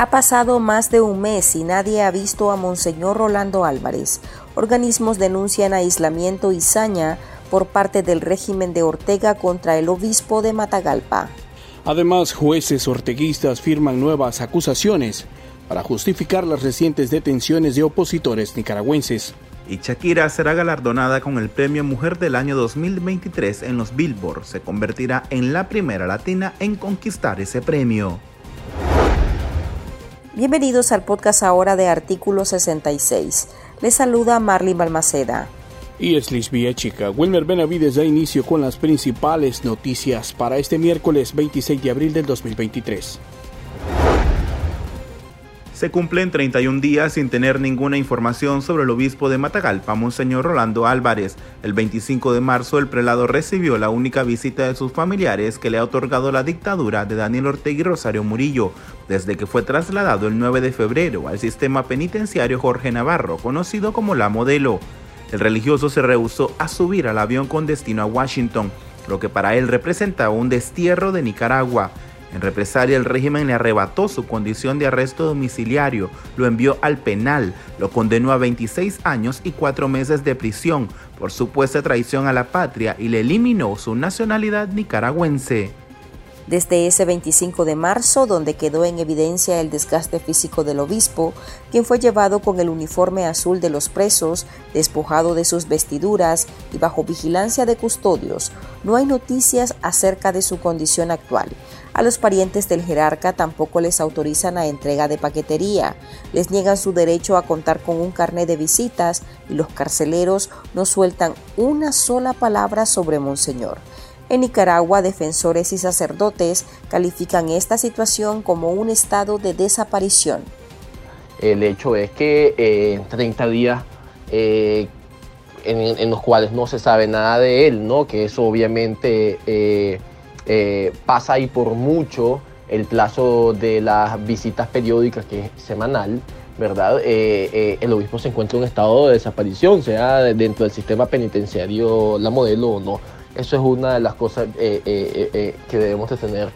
Ha pasado más de un mes y nadie ha visto a Monseñor Rolando Álvarez. Organismos denuncian aislamiento y saña por parte del régimen de Ortega contra el obispo de Matagalpa. Además, jueces orteguistas firman nuevas acusaciones para justificar las recientes detenciones de opositores nicaragüenses. Y Shakira será galardonada con el premio Mujer del Año 2023 en los Billboard. Se convertirá en la primera latina en conquistar ese premio. Bienvenidos al podcast ahora de Artículo 66. Les saluda Marley Balmaceda. Y es Lisbia Chica. Wilmer Benavides da inicio con las principales noticias para este miércoles 26 de abril del 2023. Se cumplen 31 días sin tener ninguna información sobre el obispo de Matagalpa, Monseñor Rolando Álvarez. El 25 de marzo, el prelado recibió la única visita de sus familiares que le ha otorgado la dictadura de Daniel Ortega y Rosario Murillo, desde que fue trasladado el 9 de febrero al sistema penitenciario Jorge Navarro, conocido como La Modelo. El religioso se rehusó a subir al avión con destino a Washington, lo que para él representaba un destierro de Nicaragua. En represalia, el régimen le arrebató su condición de arresto domiciliario, lo envió al penal, lo condenó a 26 años y 4 meses de prisión por supuesta traición a la patria y le eliminó su nacionalidad nicaragüense. Desde ese 25 de marzo, donde quedó en evidencia el desgaste físico del obispo, quien fue llevado con el uniforme azul de los presos, despojado de sus vestiduras y bajo vigilancia de custodios, no hay noticias acerca de su condición actual. A los parientes del jerarca tampoco les autorizan la entrega de paquetería, les niegan su derecho a contar con un carnet de visitas y los carceleros no sueltan una sola palabra sobre Monseñor. En Nicaragua, defensores y sacerdotes califican esta situación como un estado de desaparición. El hecho es que en eh, 30 días eh, en, los cuales no se sabe nada de él, ¿no? que eso obviamente eh, pasa ahí por mucho el plazo de las visitas periódicas, que es semanal, ¿verdad? el obispo se encuentra en un estado de desaparición, sea dentro del sistema penitenciario la modelo o no. Eso es una de las cosas eh, eh, eh, que debemos de tener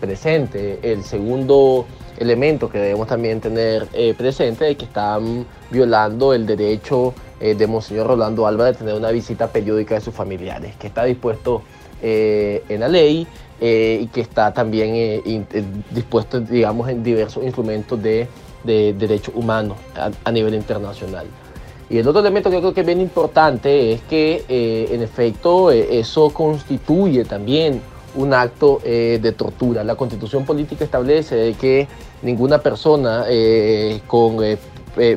presente. El segundo elemento que debemos también tener presente es que están violando el derecho de Monseñor Rolando Álvarez de tener una visita periódica de sus familiares, que está dispuesto en la ley y que está también dispuesto, digamos, en diversos instrumentos de, derechos humanos a nivel internacional. Y el otro elemento que yo creo que es bien importante es que, eh, en efecto, eh, eso constituye también un acto eh, de tortura. La constitución política establece que ninguna persona con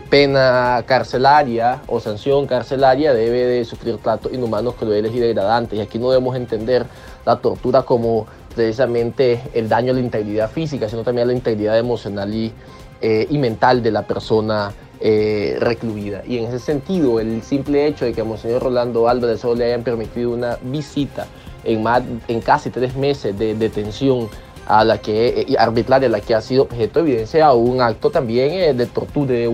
pena carcelaria o sanción carcelaria debe de sufrir tratos inhumanos, crueles y degradantes. Y aquí no debemos entender la tortura como precisamente el daño a la integridad física, sino también a la integridad emocional y, y mental de la persona eh, recluida. Y en ese sentido, el simple hecho de que a Monseñor Rolando Álvarez solo le hayan permitido una visita en, más, en casi tres meses de detención a la que eh, arbitraria a la que ha sido objeto de evidencia un acto también eh, de tortura, de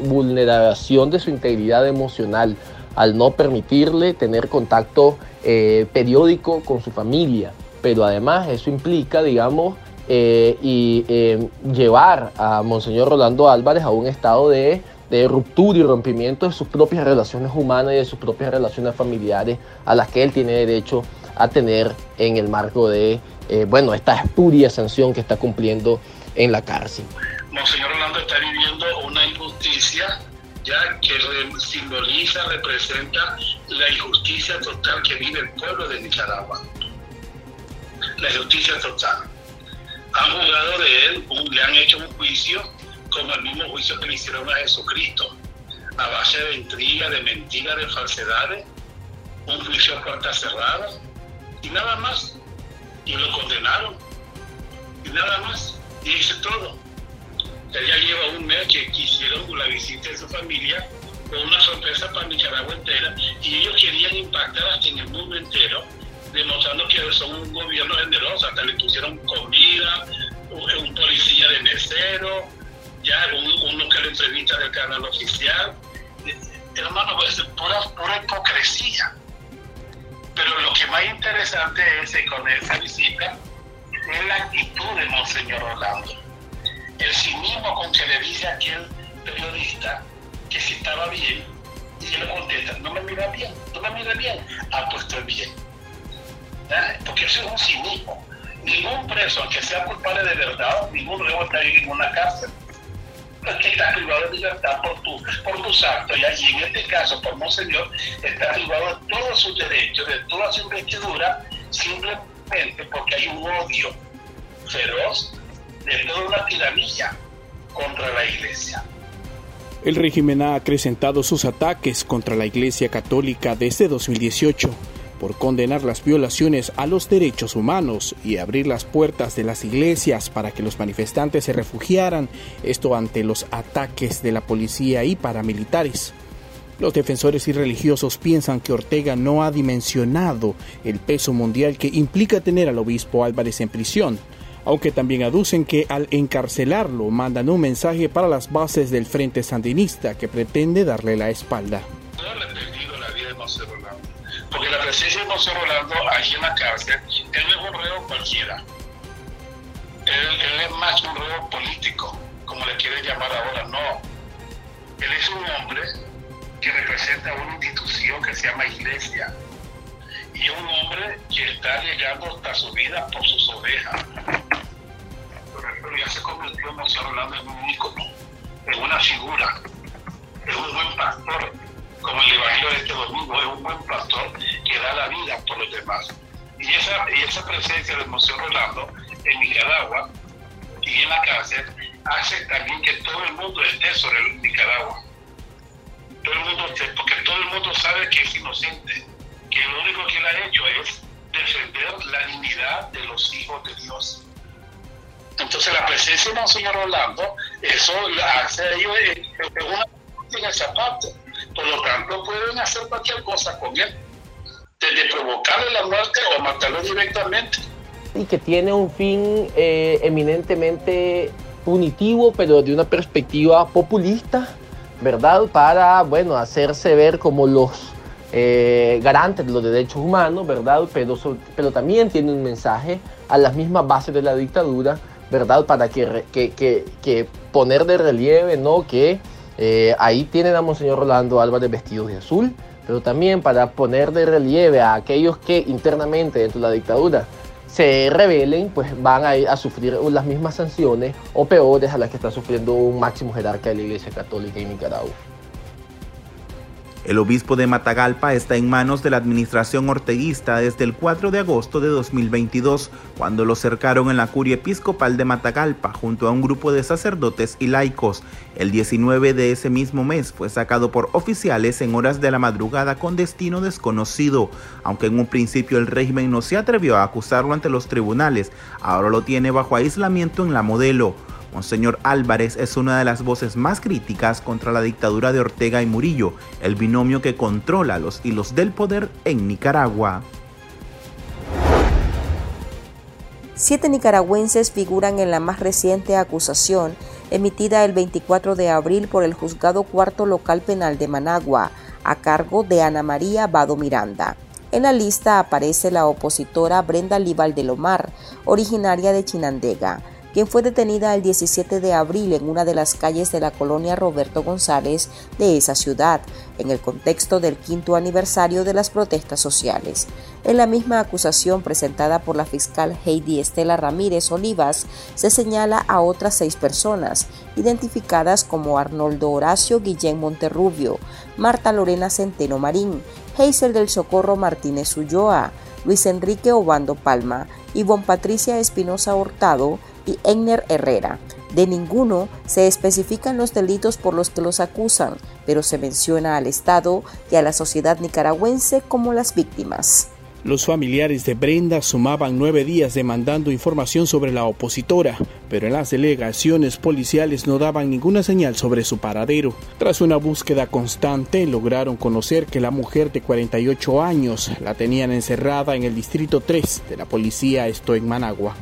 vulneración de su integridad emocional al no permitirle tener contacto periódico con su familia. Pero además eso implica, digamos, eh, y eh, llevar a Monseñor Rolando Álvarez a un estado de, ruptura y rompimiento de sus propias relaciones humanas y de sus propias relaciones familiares a las que él tiene derecho a tener en el marco de, eh, bueno, esta espuria sanción que está cumpliendo en la cárcel. Monseñor Rolando está viviendo una injusticia ya que simboliza, representa la injusticia total que vive el pueblo de Nicaragua. La injusticia total han juzgado de él, le han hecho un juicio como el mismo juicio que le hicieron a Jesucristo, a base de intriga, de mentiras, de falsedades, un juicio a puerta cerrada y nada más. Y lo condenaron y nada más. Y dice todo. Él ya lleva un mes que quisieron la visita de su familia con una sorpresa para Nicaragua entera y ellos querían impactar hasta en el mundo entero demostrando que son un gobierno generoso, hasta le pusieron comida, un, policía de mesero, ya uno que le entrevista del canal oficial. Hermano, pues pura, pura hipocresía. Pero lo que más interesante es con esa visita es la actitud de Monseñor Orlando. el cinismo con que le dice a aquel periodista que si estaba bien, y él contesta, no me mira bien, no me mira bien, ah, pues bien. Porque eso es un cinismo. Ningún preso, aunque sea culpable de verdad, ningún reo está en una cárcel. Porque está privado de libertad por, tu, por tus actos, y allí en este caso, por Monseñor, está privado de todos sus derechos, de toda su investidura, simplemente porque hay un odio feroz de toda una tiranía contra la iglesia. El régimen ha acrecentado sus ataques contra la Iglesia Católica desde 2018 por condenar las violaciones a los derechos humanos y abrir las puertas de las iglesias para que los manifestantes se refugiaran, esto ante los ataques de la policía y paramilitares. Los defensores y religiosos piensan que Ortega no ha dimensionado el peso mundial que implica tener al obispo Álvarez en prisión aunque también aducen que al encarcelarlo mandan un mensaje para las bases del Frente Sandinista que pretende darle la espalda. Presencia de José Rolando allí en la cárcel, él es un reo cualquiera. Él, es más un reo político, como le quieren llamar ahora, no. Él es un hombre que representa una institución que se llama iglesia y un hombre que está llegando hasta su vida por sus ovejas ya se convirtió en hablando en un ícono, en una figura, es un buen pastor, como el Evangelio de este domingo, es un buen pastor que da la vida por los demás. Y esa, y esa presencia de Monseñor Rolando en Nicaragua y en la cárcel hace también que todo el mundo esté sobre Nicaragua. Todo el mundo esté, porque todo el mundo sabe que es inocente, que lo único que él ha hecho es defender la dignidad de los hijos de Dios. Entonces la presencia de Monseñor Orlando, eso hace ellos una en esa parte. Por lo tanto, pueden hacer cualquier cosa con él, desde provocarle la muerte o matarlo directamente. Y que tiene un fin eh, eminentemente punitivo, pero de una perspectiva populista, ¿verdad? Para, bueno, hacerse ver como los eh, garantes de los derechos humanos, ¿verdad? Pero, pero también tiene un mensaje a las mismas bases de la dictadura ¿verdad? Para que, que, que, poner de relieve, ¿no? Que eh, ahí tienen a Monseñor Rolando Álvarez vestido de azul, pero también para poner de relieve a aquellos que internamente dentro de la dictadura se rebelen, pues van a, a sufrir las mismas sanciones o peores a las que está sufriendo un máximo jerarca de la Iglesia Católica en Nicaragua. El obispo de Matagalpa está en manos de la administración orteguista desde el 4 de agosto de 2022, cuando lo cercaron en la curia episcopal de Matagalpa junto a un grupo de sacerdotes y laicos. El 19 de ese mismo mes fue sacado por oficiales en horas de la madrugada con destino desconocido. Aunque en un principio el régimen no se atrevió a acusarlo ante los tribunales, ahora lo tiene bajo aislamiento en la modelo. Monseñor Álvarez es una de las voces más críticas contra la dictadura de Ortega y Murillo, el binomio que controla los hilos del poder en Nicaragua. Siete nicaragüenses figuran en la más reciente acusación emitida el 24 de abril por el Juzgado Cuarto Local Penal de Managua, a cargo de Ana María Vado Miranda. En la lista aparece la opositora Brenda Lival de Lomar, originaria de Chinandega, quien fue detenida el 17 de abril en una de las calles de la colonia Roberto González de esa ciudad, en el contexto del quinto aniversario de las protestas sociales. En la misma acusación presentada por la fiscal Heidi Estela Ramírez Olivas, se señala a otras seis personas, identificadas como Arnoldo Horacio Guillén Monterrubio, Marta Lorena Centeno Marín, Hazel del Socorro Martínez Ulloa, Luis Enrique Obando Palma, Ivonne Patricia Espinosa Hurtado, y Egner Herrera. De ninguno se especifican los delitos por los que los acusan, pero se menciona al Estado y a la sociedad nicaragüense como las víctimas. Los familiares de Brenda sumaban nueve días demandando información sobre la opositora, pero en las delegaciones policiales no daban ninguna señal sobre su paradero. Tras una búsqueda constante, lograron conocer que la mujer de 48 años la tenían encerrada en el distrito 3 de la policía, esto en Managua.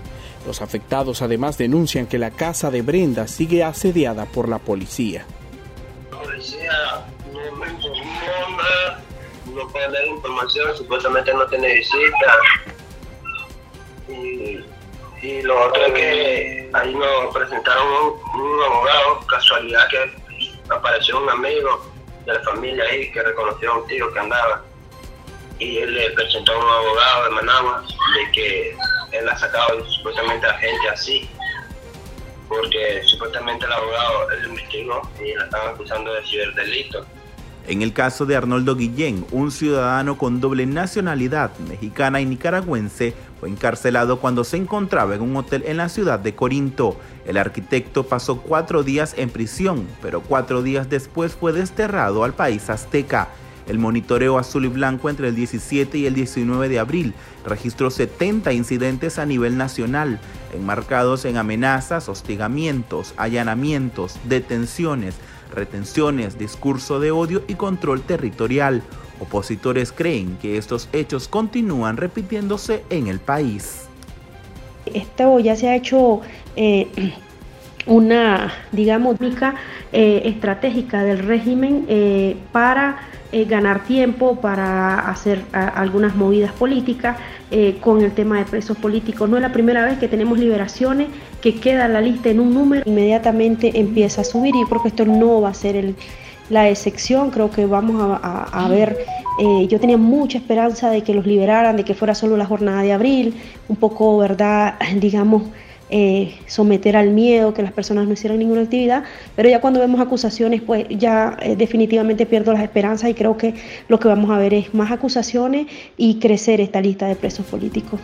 Los afectados además denuncian que la casa de Brenda sigue asediada por la policía. La policía no me informó nada, no puede dar información, supuestamente no tiene visita. Y, lo otro es que ahí nos presentaron un abogado, casualidad que apareció un amigo de la familia ahí que reconoció a un tío que andaba y él le presentó a un abogado de Managua de que él ha sacado supuestamente a gente así porque supuestamente el abogado él investigó y la estaban acusando de ciberdelito. En el caso de Arnoldo Guillén, un ciudadano con doble nacionalidad mexicana y nicaragüense, fue encarcelado cuando se encontraba en un hotel en la ciudad de Corinto. El arquitecto pasó cuatro días en prisión, pero cuatro días después fue desterrado al país azteca. El monitoreo azul y blanco entre el 17 y el 19 de abril registró 70 incidentes a nivel nacional, enmarcados en amenazas, hostigamientos, allanamientos, detenciones, retenciones, discurso de odio y control territorial. Opositores creen que estos hechos continúan repitiéndose en el país. Esto ya se ha hecho eh, una, digamos, eh, estratégica del régimen eh, para ganar tiempo para hacer algunas movidas políticas eh, con el tema de presos políticos. No es la primera vez que tenemos liberaciones, que queda la lista en un número, inmediatamente empieza a subir y creo que esto no va a ser el, la excepción, creo que vamos a, ver, eh, yo tenía mucha esperanza de que los liberaran, de que fuera solo la jornada de abril, un poco, ¿verdad? Digamos, eh, someter al miedo, que las personas no hicieran ninguna actividad, pero ya cuando vemos acusaciones, pues ya eh, definitivamente pierdo las esperanzas y creo que lo que vamos a ver es más acusaciones y crecer esta lista de presos políticos.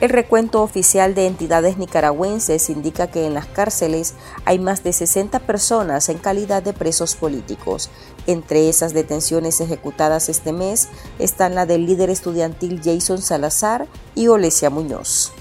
El recuento oficial de entidades nicaragüenses indica que en las cárceles hay más de 60 personas en calidad de presos políticos. Entre esas detenciones ejecutadas este mes están la del líder estudiantil Jason Salazar y Olesia Muñoz.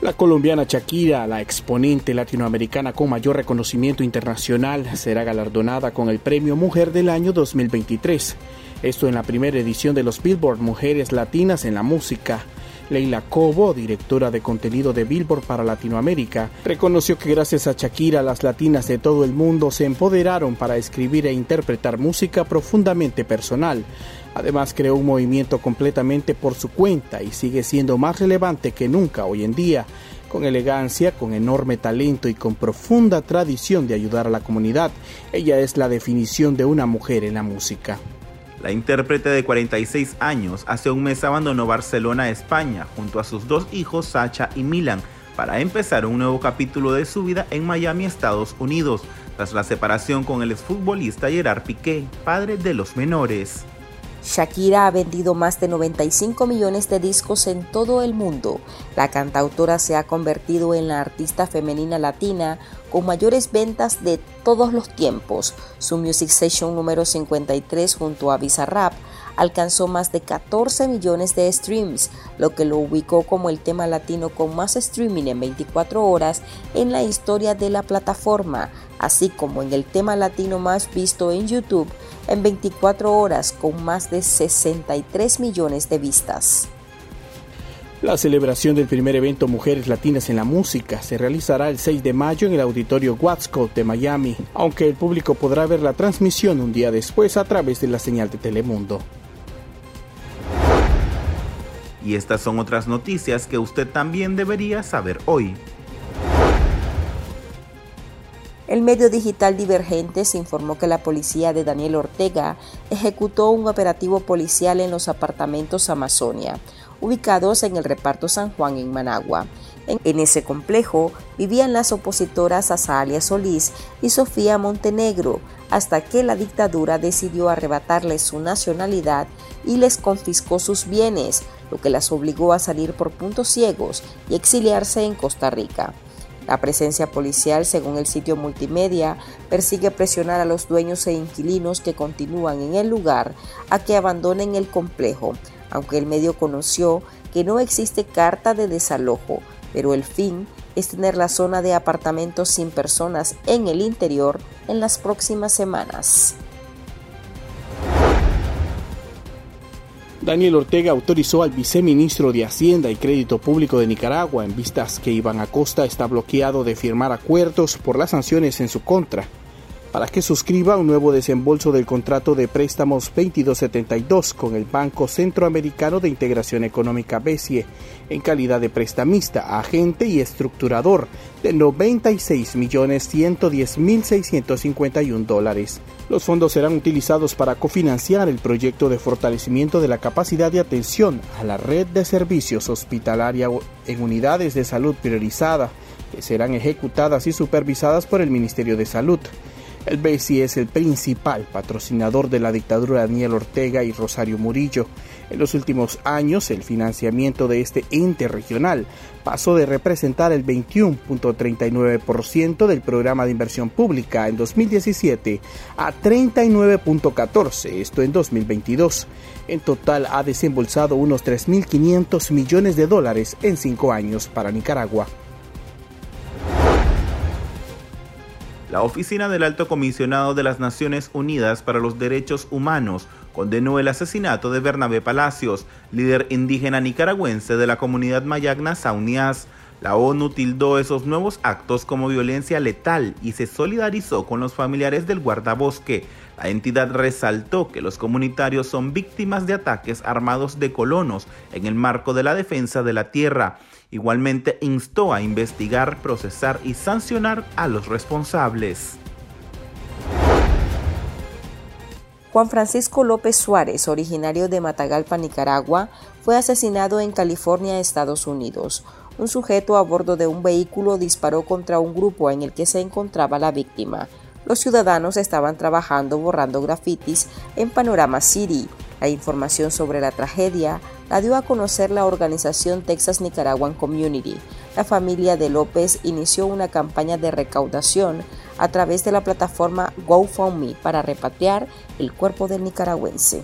La colombiana Shakira, la exponente latinoamericana con mayor reconocimiento internacional, será galardonada con el Premio Mujer del año 2023. Esto en la primera edición de los Billboard Mujeres Latinas en la Música. Leila Cobo, directora de contenido de Billboard para Latinoamérica, reconoció que gracias a Shakira las latinas de todo el mundo se empoderaron para escribir e interpretar música profundamente personal, Además creó un movimiento completamente por su cuenta y sigue siendo más relevante que nunca hoy en día, con elegancia, con enorme talento y con profunda tradición de ayudar a la comunidad. Ella es la definición de una mujer en la música. La intérprete de 46 años hace un mes abandonó Barcelona, España, junto a sus dos hijos Sacha y Milan, para empezar un nuevo capítulo de su vida en Miami, Estados Unidos, tras la separación con el exfutbolista Gerard Piqué, padre de los menores. Shakira ha vendido más de 95 millones de discos en todo el mundo. La cantautora se ha convertido en la artista femenina latina con mayores ventas de todos los tiempos. Su Music Session número 53 junto a Bizarrap alcanzó más de 14 millones de streams, lo que lo ubicó como el tema latino con más streaming en 24 horas en la historia de la plataforma, así como en el tema latino más visto en YouTube en 24 horas con más de 63 millones de vistas. La celebración del primer evento Mujeres Latinas en la Música se realizará el 6 de mayo en el auditorio Watsco de Miami, aunque el público podrá ver la transmisión un día después a través de la señal de Telemundo. Y estas son otras noticias que usted también debería saber hoy. El medio digital Divergentes informó que la policía de Daniel Ortega ejecutó un operativo policial en los apartamentos Amazonia, ubicados en el reparto San Juan en Managua. En, ese complejo vivían las opositoras Azalia Solís y Sofía Montenegro, hasta que la dictadura decidió arrebatarles su nacionalidad y les confiscó sus bienes, lo que las obligó a salir por puntos ciegos y exiliarse en Costa Rica. La presencia policial, según el sitio multimedia, persigue presionar a los dueños e inquilinos que continúan en el lugar a que abandonen el complejo, aunque el medio conoció que no existe carta de desalojo, pero el fin es tener la zona de apartamentos sin personas en el interior en las próximas semanas. Daniel Ortega autorizó al viceministro de Hacienda y Crédito Público de Nicaragua en vistas que Iván Acosta está bloqueado de firmar acuerdos por las sanciones en su contra. Para que suscriba un nuevo desembolso del contrato de préstamos 2272 con el Banco Centroamericano de Integración Económica BESIE en calidad de prestamista, agente y estructurador de 96.110.651 dólares. Los fondos serán utilizados para cofinanciar el proyecto de fortalecimiento de la capacidad de atención a la red de servicios hospitalaria en unidades de salud priorizada que serán ejecutadas y supervisadas por el Ministerio de Salud. El BCI es el principal patrocinador de la dictadura de Daniel Ortega y Rosario Murillo. En los últimos años, el financiamiento de este ente regional pasó de representar el 21.39% del programa de inversión pública en 2017 a 39.14%, esto en 2022. En total ha desembolsado unos 3.500 millones de dólares en cinco años para Nicaragua. La Oficina del Alto Comisionado de las Naciones Unidas para los Derechos Humanos condenó el asesinato de Bernabé Palacios, líder indígena nicaragüense de la comunidad mayagna Saunias. La ONU tildó esos nuevos actos como violencia letal y se solidarizó con los familiares del guardabosque. La entidad resaltó que los comunitarios son víctimas de ataques armados de colonos en el marco de la defensa de la tierra. Igualmente instó a investigar, procesar y sancionar a los responsables. Juan Francisco López Suárez, originario de Matagalpa, Nicaragua, fue asesinado en California, Estados Unidos. Un sujeto a bordo de un vehículo disparó contra un grupo en el que se encontraba la víctima. Los ciudadanos estaban trabajando borrando grafitis en Panorama City. La información sobre la tragedia la dio a conocer la organización Texas Nicaraguan Community. La familia de López inició una campaña de recaudación a través de la plataforma GoFundMe para repatriar el cuerpo del nicaragüense.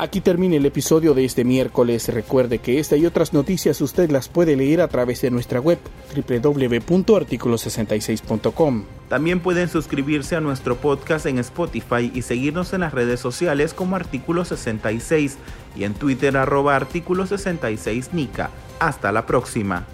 Aquí termina el episodio de este miércoles. Recuerde que esta y otras noticias usted las puede leer a través de nuestra web www.articulo66.com. También pueden suscribirse a nuestro podcast en Spotify y seguirnos en las redes sociales como Artículo 66 y en Twitter arroba Artículo 66 Nica. Hasta la próxima.